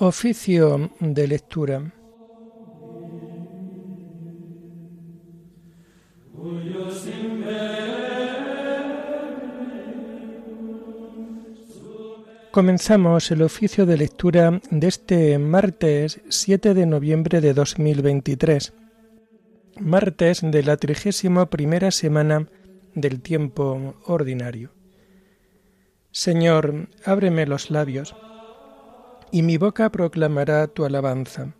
Oficio de lectura. Comenzamos el oficio de lectura de este martes 7 de noviembre de 2023, martes de la trigésima primera semana del tiempo ordinario. Señor, ábreme los labios y mi boca proclamará tu alabanza.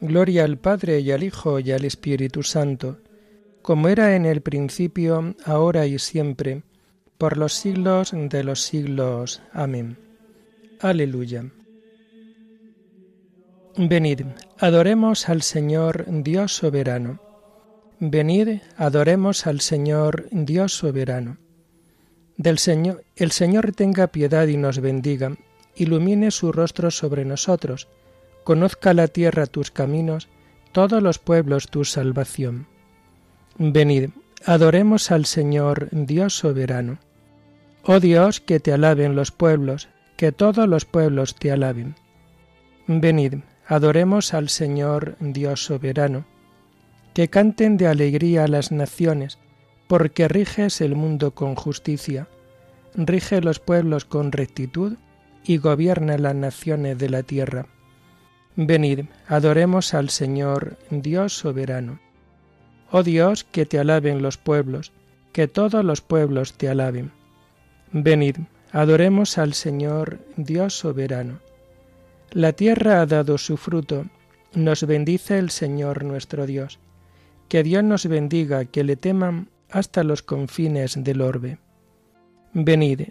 Gloria al Padre y al Hijo y al Espíritu Santo, como era en el principio, ahora y siempre, por los siglos de los siglos. Amén. Aleluya. Venid, adoremos al Señor Dios soberano. Venid, adoremos al Señor Dios soberano. Del Señor, el Señor tenga piedad y nos bendiga ilumine su rostro sobre nosotros, conozca la tierra tus caminos, todos los pueblos tu salvación. Venid, adoremos al Señor Dios soberano. Oh Dios, que te alaben los pueblos, que todos los pueblos te alaben. Venid, adoremos al Señor Dios soberano. Que canten de alegría las naciones, porque riges el mundo con justicia, rige los pueblos con rectitud y gobierna las naciones de la tierra. Venid, adoremos al Señor, Dios soberano. Oh Dios, que te alaben los pueblos, que todos los pueblos te alaben. Venid, adoremos al Señor, Dios soberano. La tierra ha dado su fruto, nos bendice el Señor nuestro Dios. Que Dios nos bendiga, que le teman hasta los confines del orbe. Venid,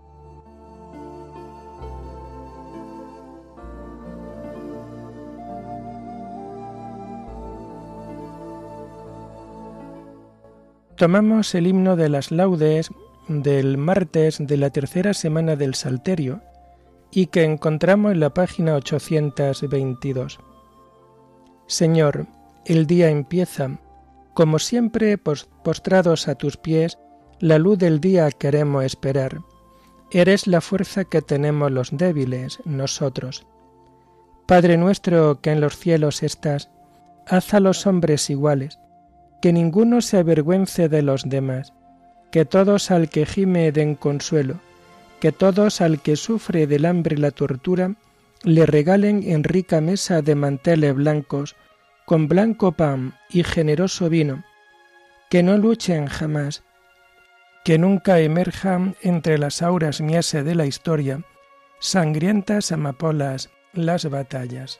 Tomamos el himno de las laudes del martes de la tercera semana del Salterio y que encontramos en la página 822. Señor, el día empieza, como siempre postrados a tus pies, la luz del día queremos esperar. Eres la fuerza que tenemos los débiles, nosotros. Padre nuestro que en los cielos estás, haz a los hombres iguales que ninguno se avergüence de los demás, que todos al que gime den consuelo, que todos al que sufre del hambre y la tortura le regalen en rica mesa de manteles blancos, con blanco pan y generoso vino, que no luchen jamás, que nunca emerjan entre las auras miese de la historia, sangrientas amapolas las batallas.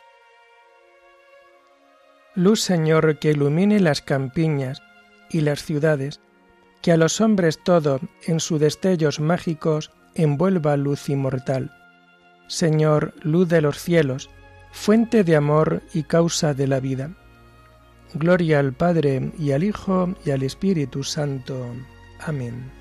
Luz Señor que ilumine las campiñas y las ciudades, que a los hombres todo en sus destellos mágicos envuelva luz inmortal. Señor, luz de los cielos, fuente de amor y causa de la vida. Gloria al Padre y al Hijo y al Espíritu Santo. Amén.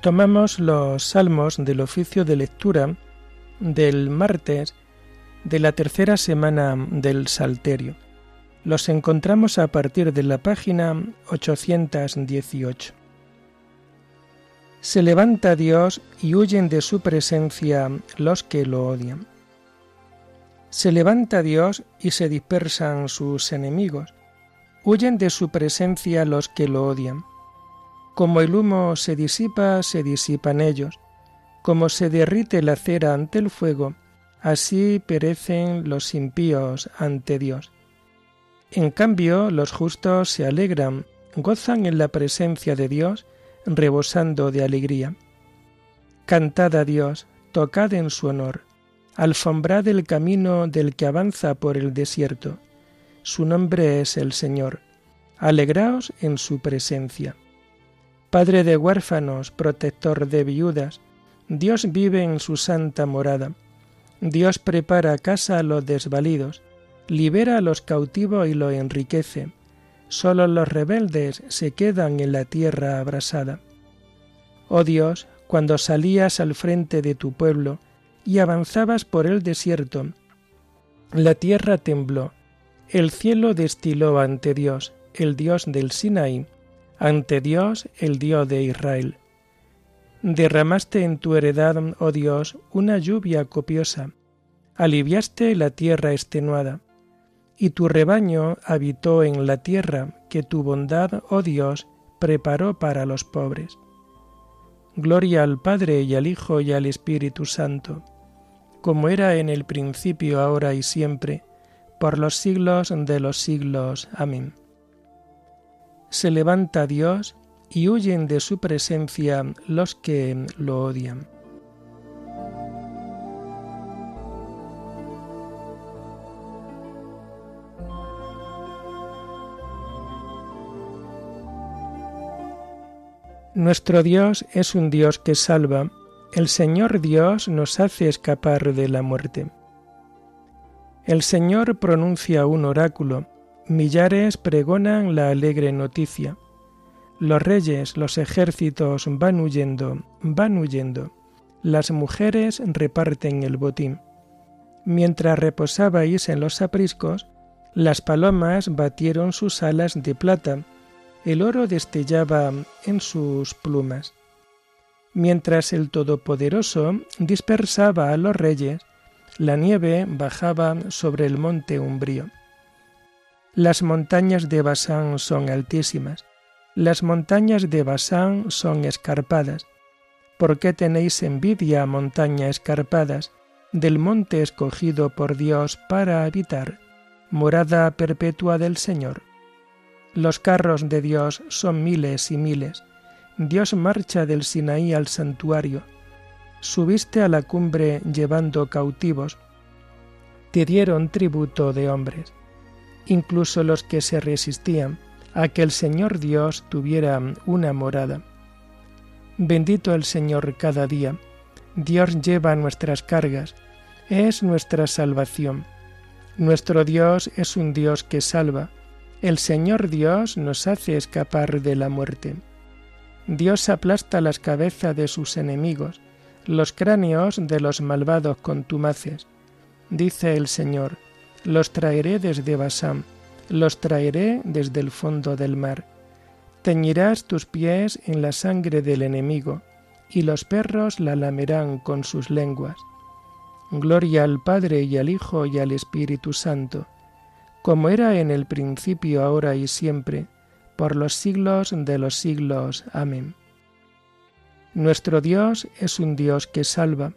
Tomamos los salmos del oficio de lectura del martes de la tercera semana del Salterio. Los encontramos a partir de la página 818. Se levanta Dios y huyen de su presencia los que lo odian. Se levanta Dios y se dispersan sus enemigos. Huyen de su presencia los que lo odian. Como el humo se disipa, se disipan ellos. Como se derrite la cera ante el fuego, así perecen los impíos ante Dios. En cambio, los justos se alegran, gozan en la presencia de Dios, rebosando de alegría. Cantad a Dios, tocad en su honor, alfombrad el camino del que avanza por el desierto. Su nombre es el Señor. Alegraos en su presencia. Padre de huérfanos, protector de viudas, Dios vive en su santa morada. Dios prepara casa a los desvalidos, libera a los cautivos y los enriquece. Solo los rebeldes se quedan en la tierra abrasada. Oh Dios, cuando salías al frente de tu pueblo y avanzabas por el desierto, la tierra tembló, el cielo destiló ante Dios, el Dios del Sinaí, ante Dios, el Dios de Israel. Derramaste en tu heredad, oh Dios, una lluvia copiosa, aliviaste la tierra extenuada, y tu rebaño habitó en la tierra que tu bondad, oh Dios, preparó para los pobres. Gloria al Padre y al Hijo y al Espíritu Santo, como era en el principio, ahora y siempre, por los siglos de los siglos. Amén. Se levanta Dios y huyen de su presencia los que lo odian. Nuestro Dios es un Dios que salva, el Señor Dios nos hace escapar de la muerte. El Señor pronuncia un oráculo, millares pregonan la alegre noticia. Los reyes, los ejércitos van huyendo, van huyendo. Las mujeres reparten el botín. Mientras reposabais en los apriscos, las palomas batieron sus alas de plata, el oro destellaba en sus plumas. Mientras el Todopoderoso dispersaba a los reyes, la nieve bajaba sobre el monte umbrío. Las montañas de Basán son altísimas, las montañas de Basán son escarpadas. ¿Por qué tenéis envidia, montañas escarpadas, del monte escogido por Dios para habitar, morada perpetua del Señor? Los carros de Dios son miles y miles. Dios marcha del Sinaí al santuario. Subiste a la cumbre llevando cautivos. Te dieron tributo de hombres. Incluso los que se resistían a que el Señor Dios tuviera una morada. Bendito el Señor cada día. Dios lleva nuestras cargas. Es nuestra salvación. Nuestro Dios es un Dios que salva. El Señor Dios nos hace escapar de la muerte. Dios aplasta las cabezas de sus enemigos, los cráneos de los malvados contumaces. Dice el Señor, los traeré desde Basán los traeré desde el fondo del mar. Teñirás tus pies en la sangre del enemigo, y los perros la lamerán con sus lenguas. Gloria al Padre y al Hijo y al Espíritu Santo, como era en el principio, ahora y siempre, por los siglos de los siglos. Amén. Nuestro Dios es un Dios que salva.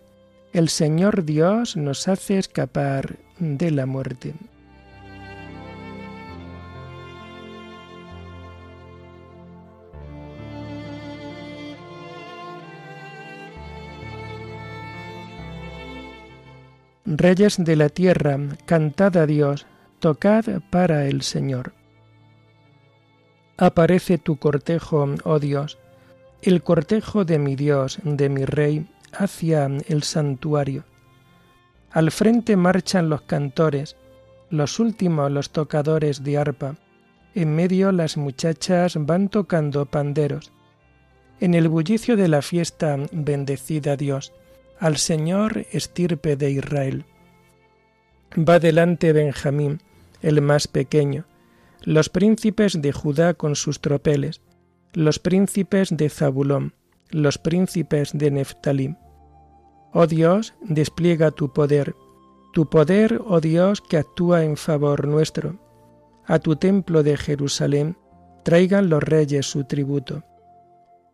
El Señor Dios nos hace escapar de la muerte. Reyes de la tierra, cantad a Dios, tocad para el Señor. Aparece tu cortejo, oh Dios, el cortejo de mi Dios, de mi Rey, hacia el santuario. Al frente marchan los cantores, los últimos los tocadores de arpa, en medio las muchachas van tocando panderos. En el bullicio de la fiesta, bendecida Dios, al Señor estirpe de Israel. Va delante Benjamín, el más pequeño, los príncipes de Judá con sus tropeles, los príncipes de Zabulón, los príncipes de Neftalí. Oh Dios, despliega tu poder, tu poder, oh Dios, que actúa en favor nuestro. A tu templo de Jerusalén traigan los reyes su tributo.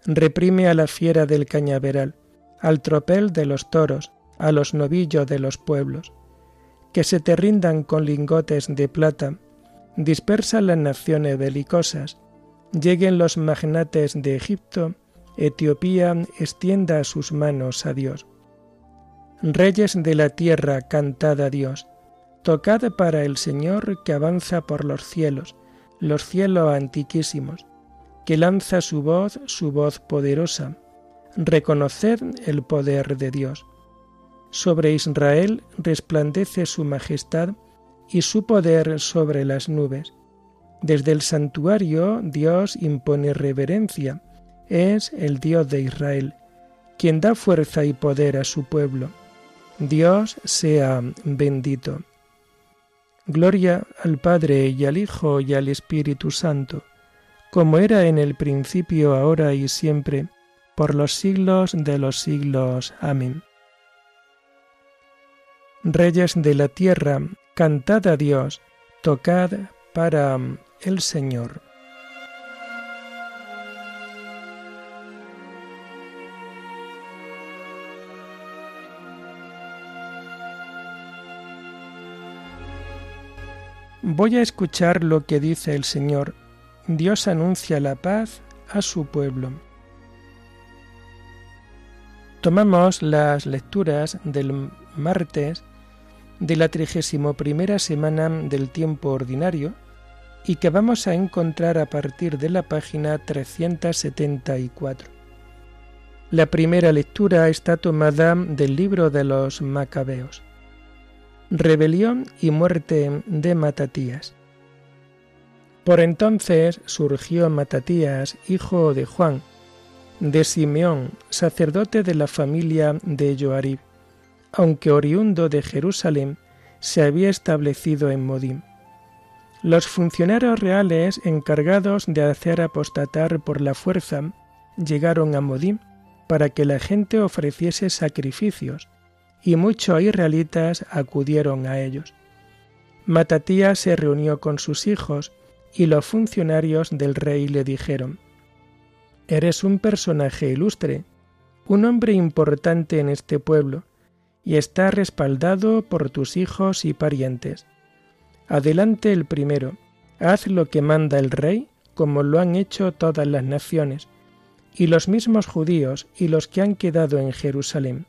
Reprime a la fiera del cañaveral, al tropel de los toros, a los novillos de los pueblos, que se te rindan con lingotes de plata, dispersa las naciones belicosas, lleguen los magnates de Egipto, Etiopía extienda sus manos a Dios. Reyes de la tierra, cantad a Dios, tocad para el Señor que avanza por los cielos, los cielos antiquísimos, que lanza su voz, su voz poderosa, reconoced el poder de Dios. Sobre Israel resplandece su majestad y su poder sobre las nubes. Desde el santuario Dios impone reverencia, es el Dios de Israel, quien da fuerza y poder a su pueblo. Dios sea bendito. Gloria al Padre y al Hijo y al Espíritu Santo, como era en el principio, ahora y siempre, por los siglos de los siglos. Amén. Reyes de la tierra, cantad a Dios, tocad para el Señor. Voy a escuchar lo que dice el Señor. Dios anuncia la paz a su pueblo. Tomamos las lecturas del martes de la trigésimo primera semana del tiempo ordinario y que vamos a encontrar a partir de la página 374. La primera lectura está tomada del libro de los Macabeos rebelión y muerte de Matatías. Por entonces surgió Matatías, hijo de Juan, de Simeón, sacerdote de la familia de Joarib, aunque oriundo de Jerusalén, se había establecido en Modim. Los funcionarios reales encargados de hacer apostatar por la fuerza llegaron a Modim para que la gente ofreciese sacrificios, y muchos israelitas acudieron a ellos. Matatías se reunió con sus hijos y los funcionarios del rey le dijeron, Eres un personaje ilustre, un hombre importante en este pueblo, y está respaldado por tus hijos y parientes. Adelante el primero, haz lo que manda el rey, como lo han hecho todas las naciones, y los mismos judíos y los que han quedado en Jerusalén.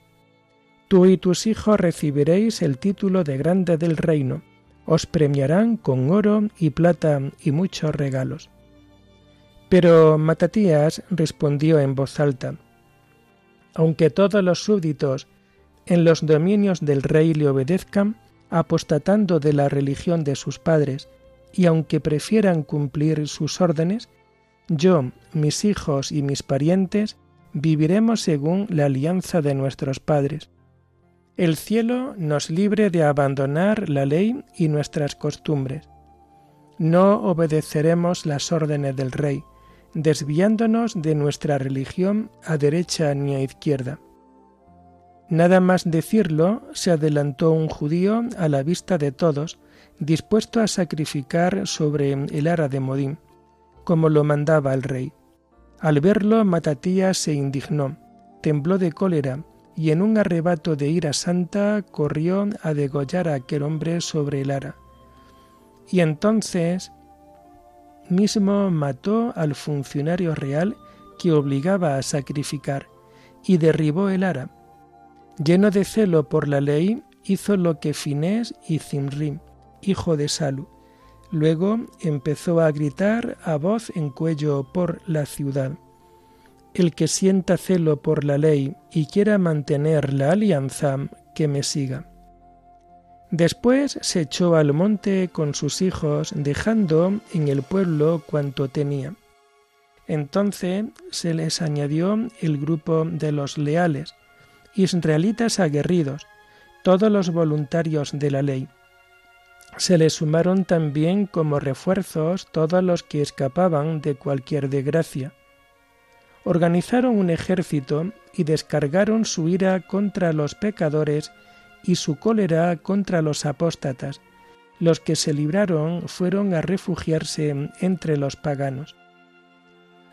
Tú y tus hijos recibiréis el título de grande del reino, os premiarán con oro y plata y muchos regalos. Pero Matatías respondió en voz alta, Aunque todos los súbditos en los dominios del rey le obedezcan, apostatando de la religión de sus padres, y aunque prefieran cumplir sus órdenes, yo, mis hijos y mis parientes viviremos según la alianza de nuestros padres el cielo nos libre de abandonar la ley y nuestras costumbres. No obedeceremos las órdenes del Rey, desviándonos de nuestra religión a derecha ni a izquierda. Nada más decirlo, se adelantó un judío a la vista de todos, dispuesto a sacrificar sobre el ara de Modín, como lo mandaba el rey. Al verlo, Matatías se indignó, tembló de cólera y en un arrebato de ira santa corrió a degollar a aquel hombre sobre el ara. Y entonces mismo mató al funcionario real que obligaba a sacrificar y derribó el ara. Lleno de celo por la ley, hizo lo que Finés y Zimrim, hijo de Salu. Luego empezó a gritar a voz en cuello por la ciudad. El que sienta celo por la ley y quiera mantener la alianza, que me siga. Después se echó al monte con sus hijos, dejando en el pueblo cuanto tenía. Entonces se les añadió el grupo de los leales, israelitas aguerridos, todos los voluntarios de la ley. Se les sumaron también como refuerzos todos los que escapaban de cualquier desgracia organizaron un ejército y descargaron su ira contra los pecadores y su cólera contra los apóstatas. Los que se libraron fueron a refugiarse entre los paganos.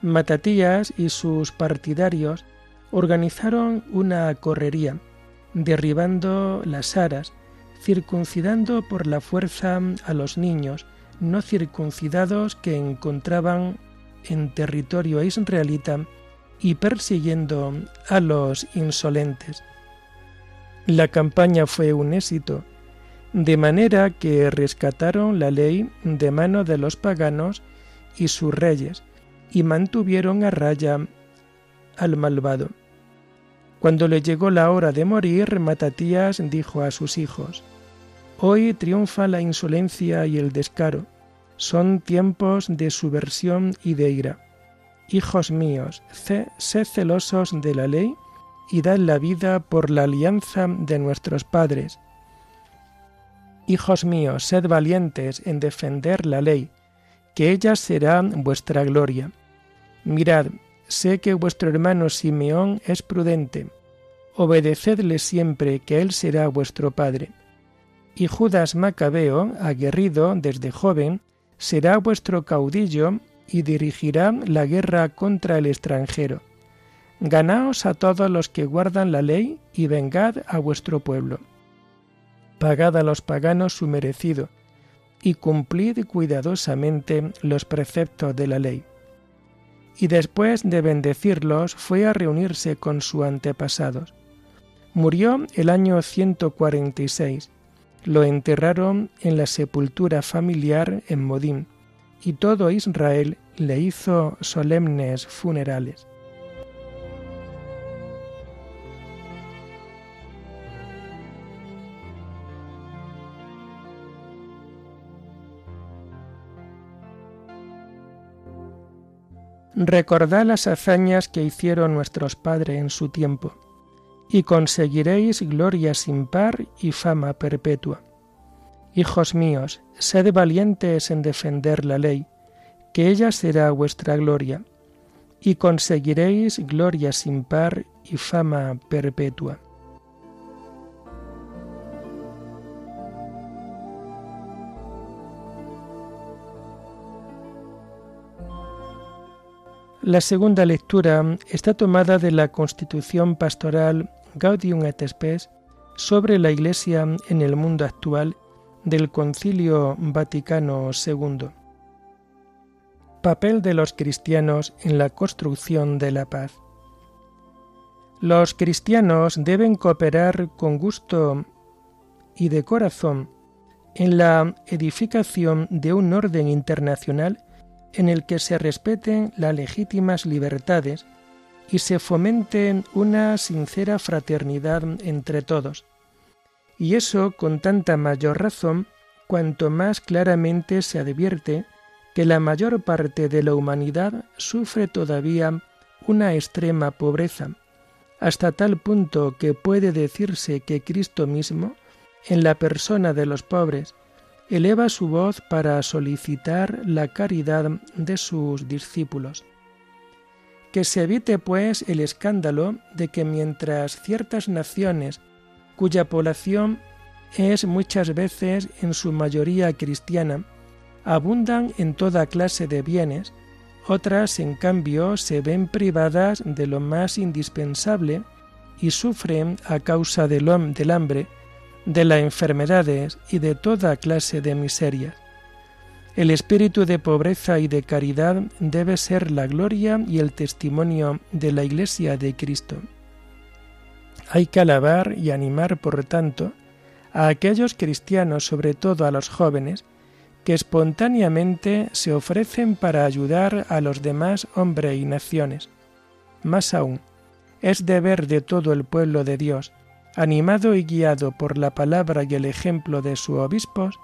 Matatías y sus partidarios organizaron una correría, derribando las aras, circuncidando por la fuerza a los niños no circuncidados que encontraban en territorio israelita y persiguiendo a los insolentes. La campaña fue un éxito, de manera que rescataron la ley de mano de los paganos y sus reyes, y mantuvieron a raya al malvado. Cuando le llegó la hora de morir, Matatías dijo a sus hijos, Hoy triunfa la insolencia y el descaro, son tiempos de subversión y de ira. Hijos míos, sed celosos de la ley y dad la vida por la alianza de nuestros padres. Hijos míos, sed valientes en defender la ley, que ella será vuestra gloria. Mirad, sé que vuestro hermano Simeón es prudente. Obedecedle siempre, que él será vuestro padre. Y Judas Macabeo, aguerrido desde joven, será vuestro caudillo y dirigirá la guerra contra el extranjero. Ganaos a todos los que guardan la ley y vengad a vuestro pueblo. Pagad a los paganos su merecido y cumplid cuidadosamente los preceptos de la ley. Y después de bendecirlos fue a reunirse con sus antepasados. Murió el año 146. Lo enterraron en la sepultura familiar en Modín, y todo Israel le hizo solemnes funerales. Recordad las hazañas que hicieron nuestros padres en su tiempo, y conseguiréis gloria sin par y fama perpetua. Hijos míos, sed valientes en defender la ley, que ella será vuestra gloria, y conseguiréis gloria sin par y fama perpetua. La segunda lectura está tomada de la Constitución Pastoral Gaudium et Spes sobre la Iglesia en el mundo actual del Concilio Vaticano II. Papel de los cristianos en la construcción de la paz. Los cristianos deben cooperar con gusto y de corazón en la edificación de un orden internacional en el que se respeten las legítimas libertades y se fomente una sincera fraternidad entre todos. Y eso con tanta mayor razón cuanto más claramente se advierte que la mayor parte de la humanidad sufre todavía una extrema pobreza, hasta tal punto que puede decirse que Cristo mismo, en la persona de los pobres, eleva su voz para solicitar la caridad de sus discípulos. Que se evite, pues, el escándalo de que mientras ciertas naciones cuya población es muchas veces en su mayoría cristiana, abundan en toda clase de bienes, otras en cambio se ven privadas de lo más indispensable y sufren a causa del, del hambre de las enfermedades y de toda clase de miserias. El espíritu de pobreza y de caridad debe ser la gloria y el testimonio de la Iglesia de Cristo. Hay que alabar y animar, por tanto, a aquellos cristianos, sobre todo a los jóvenes, que espontáneamente se ofrecen para ayudar a los demás hombres y naciones. Más aún, es deber de todo el pueblo de Dios, animado y guiado por la palabra y el ejemplo de sus obispos,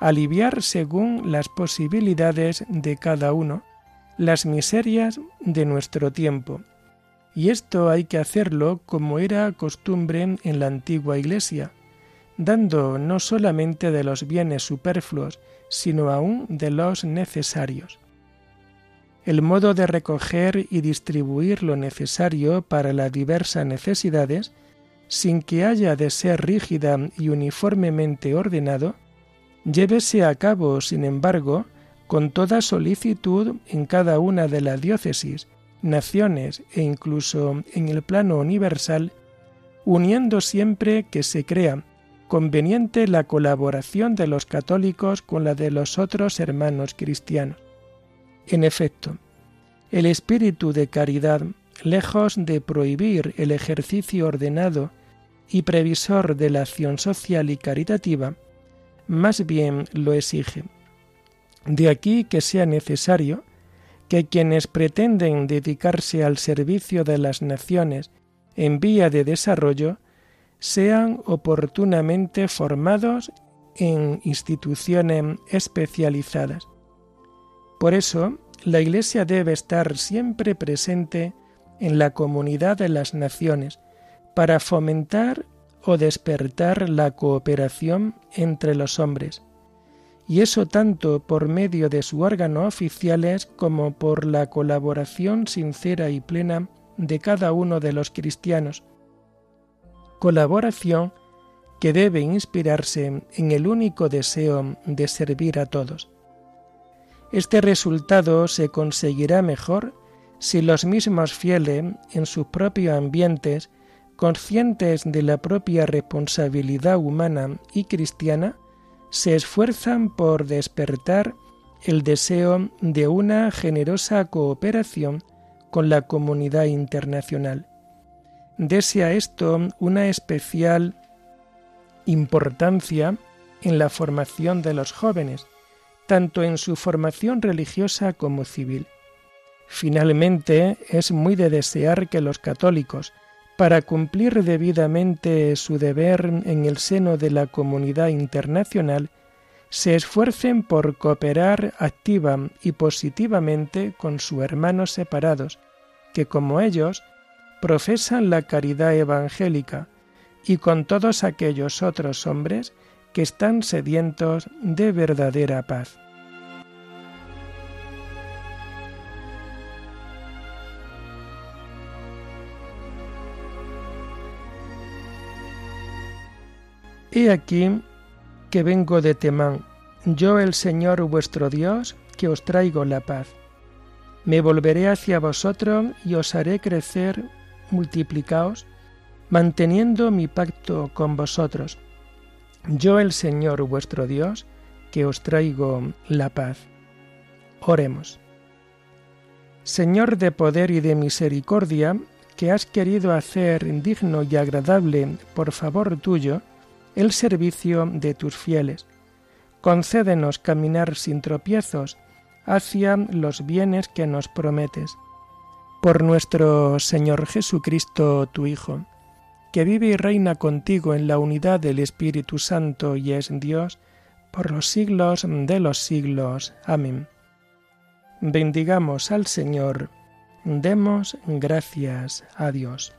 aliviar según las posibilidades de cada uno las miserias de nuestro tiempo. Y esto hay que hacerlo como era costumbre en la antigua Iglesia, dando no solamente de los bienes superfluos, sino aún de los necesarios. El modo de recoger y distribuir lo necesario para las diversas necesidades sin que haya de ser rígida y uniformemente ordenado, llévese a cabo, sin embargo, con toda solicitud en cada una de las diócesis, naciones e incluso en el plano universal, uniendo siempre que se crea conveniente la colaboración de los católicos con la de los otros hermanos cristianos. En efecto, el espíritu de caridad lejos de prohibir el ejercicio ordenado y previsor de la acción social y caritativa, más bien lo exige. De aquí que sea necesario que quienes pretenden dedicarse al servicio de las naciones en vía de desarrollo sean oportunamente formados en instituciones especializadas. Por eso, la Iglesia debe estar siempre presente en la comunidad de las naciones para fomentar o despertar la cooperación entre los hombres, y eso tanto por medio de sus órganos oficiales como por la colaboración sincera y plena de cada uno de los cristianos. Colaboración que debe inspirarse en el único deseo de servir a todos. Este resultado se conseguirá mejor si los mismos fieles en sus propios ambientes, conscientes de la propia responsabilidad humana y cristiana, se esfuerzan por despertar el deseo de una generosa cooperación con la comunidad internacional. Desea esto una especial importancia en la formación de los jóvenes, tanto en su formación religiosa como civil. Finalmente, es muy de desear que los católicos, para cumplir debidamente su deber en el seno de la comunidad internacional, se esfuercen por cooperar activa y positivamente con sus hermanos separados, que como ellos profesan la caridad evangélica, y con todos aquellos otros hombres que están sedientos de verdadera paz. He aquí que vengo de Temán, yo el Señor vuestro Dios, que os traigo la paz. Me volveré hacia vosotros y os haré crecer, multiplicaos, manteniendo mi pacto con vosotros yo el Señor vuestro Dios, que os traigo la paz. Oremos. Señor de poder y de misericordia, que has querido hacer digno y agradable por favor tuyo el servicio de tus fieles. Concédenos caminar sin tropiezos hacia los bienes que nos prometes. Por nuestro Señor Jesucristo, tu Hijo que vive y reina contigo en la unidad del Espíritu Santo y es Dios, por los siglos de los siglos. Amén. Bendigamos al Señor, demos gracias a Dios.